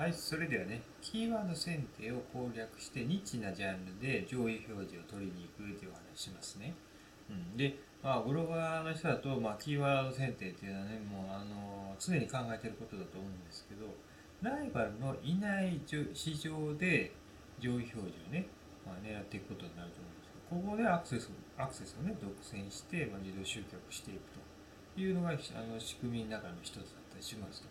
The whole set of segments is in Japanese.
はい、それではね、キーワード選定を攻略してニッチなジャンルで上位表示を取りに行くというお話しますね。うん、で、まあ、ブロガーの人だと、まあ、キーワード選定っていうのはね、もう、あの、常に考えてることだと思うんですけど、ライバルのいない市場で上位表示をね、まあ、狙っていくことになると思うんですけど、ここでアクセス、アクセスをね、独占して、まあ、自動集客していくというのが、あの、仕組みの中の一つだったりしますと。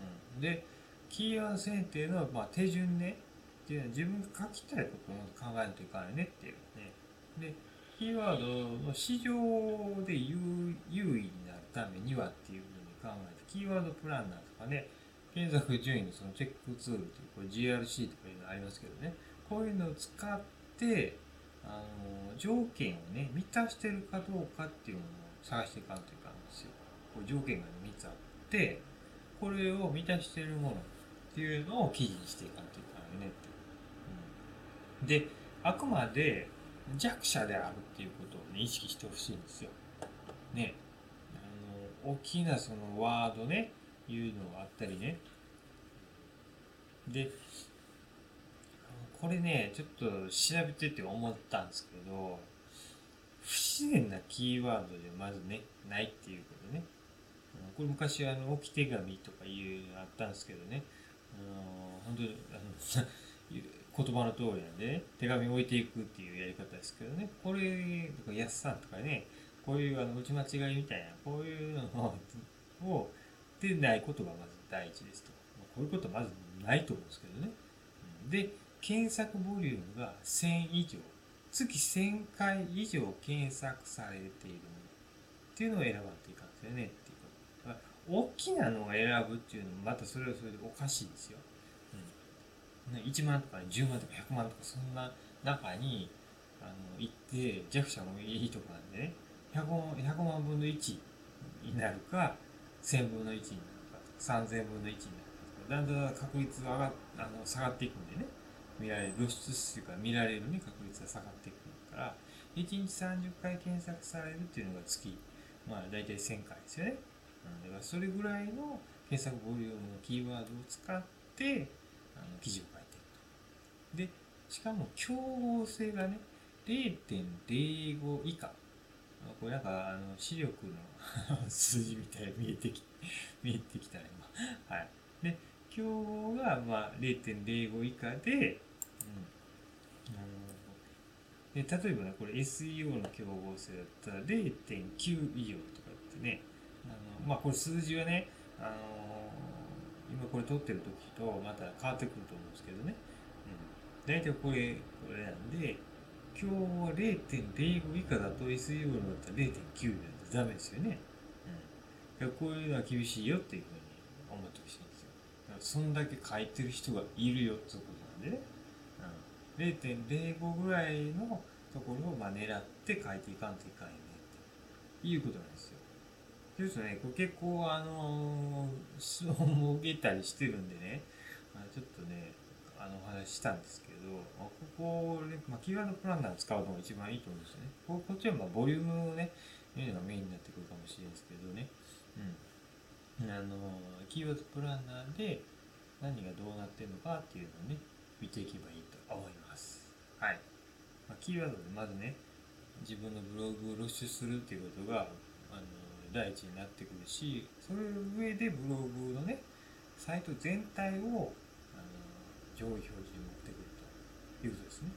うん、で、キーワード選定の、まあ、手順ね、っていうのは自分が書きたいことを考えないといかないねっていうね。で、キーワードの市場で優優位になるためにはっていうふうに考えて、キーワードプランナーとかね、検索順位のそのチェックツールという、これ GRC とかいうのありますけどね、こういうのを使って、あの、条件をね、満たしてるかどうかっていうのを探していかんといかんですよ。こう条件が3つあって、これを満たしてるものっていうのを記事にしていかんといかんよねって。うん、で、あくまで弱者であるっていうことをね、意識してほしいんですよ。ね。あの、大きなそのワードね、いうのがあったりね。で、これね、ちょっと調べてて思ったんですけど、不自然なキーワードでまずね、ないっていうことね。これ昔あの、置き手紙とかいうのあったんですけどね。本当に、あの、言葉の通りなんでね、手紙を置いていくっていうやり方ですけどね。これ、とか、安さんとかね、こういうあの、打ち間違いみたいな、こういうのを、でないことがまず第一ですと。こういうことはまずないと思うんですけどね。で、検索ボリュームが1000以上。月1000回以上検索されているものっていうのを選ばないといかんですよね。大きなのを選ぶっていうのもまたそれはそれでおかしいですよ。うん、1万とか10万とか100万とかそんな中にあの行って弱者もいいとこなんでね 100, 100万分の1になるか1000分の1になるか3000分の1になるかだんだん確率が上があの下がっていくんでね見られる露出数が見られるね確率が下がっていくから1日30回検索されるっていうのが月まあ大体1000回ですよね、それぐらいの検索ボリュームのキーワードを使ってあの記事を書いているとでしかも競合性がね0.05以下これなんか、あの、視力の 数字みたいに見えてき、見えてきたね、今。はい。で、競合が、まあ、0.05以下で、うん。あの、で、例えばね、これ SEO の競合性だったら0.9以上とかってね、まあ、これ数字はね、あの今これ撮ってる時とまた変わってくると思うんですけどね。うん。大体これ、これなんで、今日は0.05以下だと SEO のだったら0.9なんてダメですよね。うん。こういうのは厳しいよっていうふうに思ってほしいんですよ。だからそんだけ書いてる人がいるよってことなんでね。うん。0.05ぐらいのところをまあ狙って書いていかんといかんよねっていうことなんですよ。そうすね、これ結構あのー、質問も受けたりしてるんでね、ちょっとね、あの、お話ししたんですけど、まここで、まあ、キーワードプランナー使うのが一番いいと思うんですよね。ここっちは、まあ、ボリュームをね、見るのがメインになってくるかもしれないですけどね。うん。あの、キーワードプランナーで何がどうなってるのかっていうのをね、見ていけばいいと思います。はい。まあ、キーワードでまずね、自分のブログを露出するっていうことが、第一になってくるし、それ上でブログのね、サイト全体を上位表示に持ってくるということですね。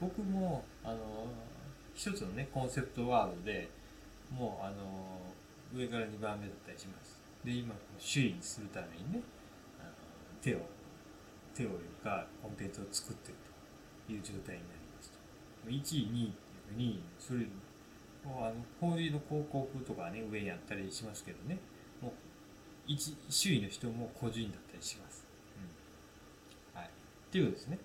僕も、あの、一つのね、コンセプトワードで、もう、あの、上から2番目だったりします。で、今、首位にするためにね、あの手を、手をいうか、コンテンツを作ってるという状態になりますと。1位、2位っていうふうに、それ、もうあの、工事の広告とかね、上にあったりしますけどね、もう、一、周囲の人も個人だったりします。はいっていうことですね。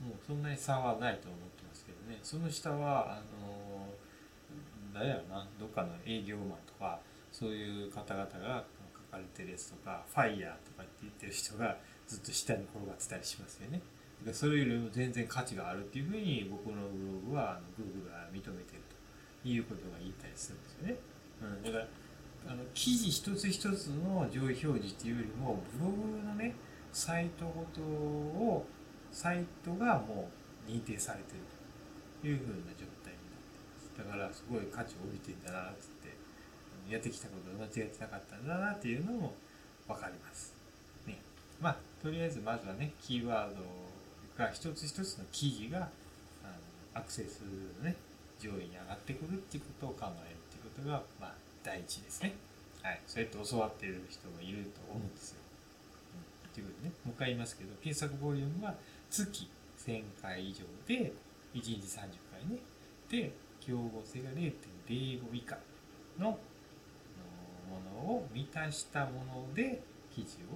もうそんなに差はないと思ってますけどね。その下は、あのー、誰やろな、どっかの営業マンとか、そういう方々が書かれてるやつとか、ファイヤーとかって言ってる人がずっと下に転がってたりしますよね。それよりも全然価値があるっていうふうに僕のブログはあの Google が認めてるいうことが言いたりするんですよね。うん、だから、あの、記事一つ一つの上位表示っていうよりも、ブログのね、サイトごとをサイトがもう認定されてるというふうな状態になってます。だからすごい価値を帯びてんだなっつってやってきたことが間違ってなかったんだなっていうのも分かります。ね。まあとりあえずまずはねキーワードが一つ一つの記事があのアクセスのね上位に上がってくるっていうことを考えるっていうことがまあ第一ですねはいそうやって教わっている人もいると思うんですよということでね、もう一回言いますけど、検索ボリュームは月1000回以上で、1日30回ね。で、競合性が0.05以下のものを満たしたもので記事を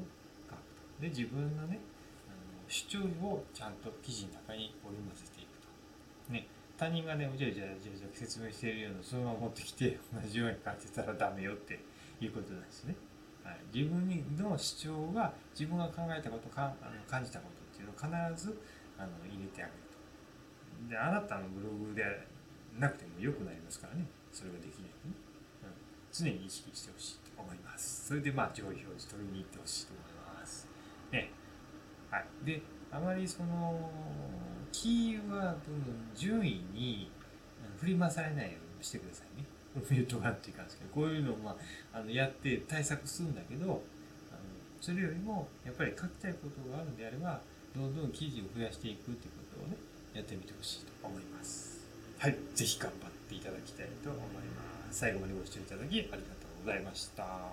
書くと。で、自分のね、あの主張をちゃんと記事の中に織り交ぜていくと。ね、他人がね、うじゃうじゃうじゃうじゃ説明しているようなそのまま持ってきて、同じように感じたらダメよっていうことなんですね。はい、自分の主張が自分が考えたことかあの感じたことっていうのを必ずあの入れてあげると。であなたのブログでなくても良くなりますからね。それができないとね、うん、常に意識してほしいと思います。それでまあ上位表示取りに行ってほしいと思います。ね。はい。であまりそのキーワードの順位に振り回されないようにしてくださいね。ミュートがっていうかんですけどこういうのを、まあ、あのやって対策するんだけどあのそれよりもやっぱり書きたいことがあるんであればどんどん記事を増やしていくっていうことをねやってみてほしいと思います。はい。是非頑張っていただきたいと思います。最後までご視聴いただきありがとうございました。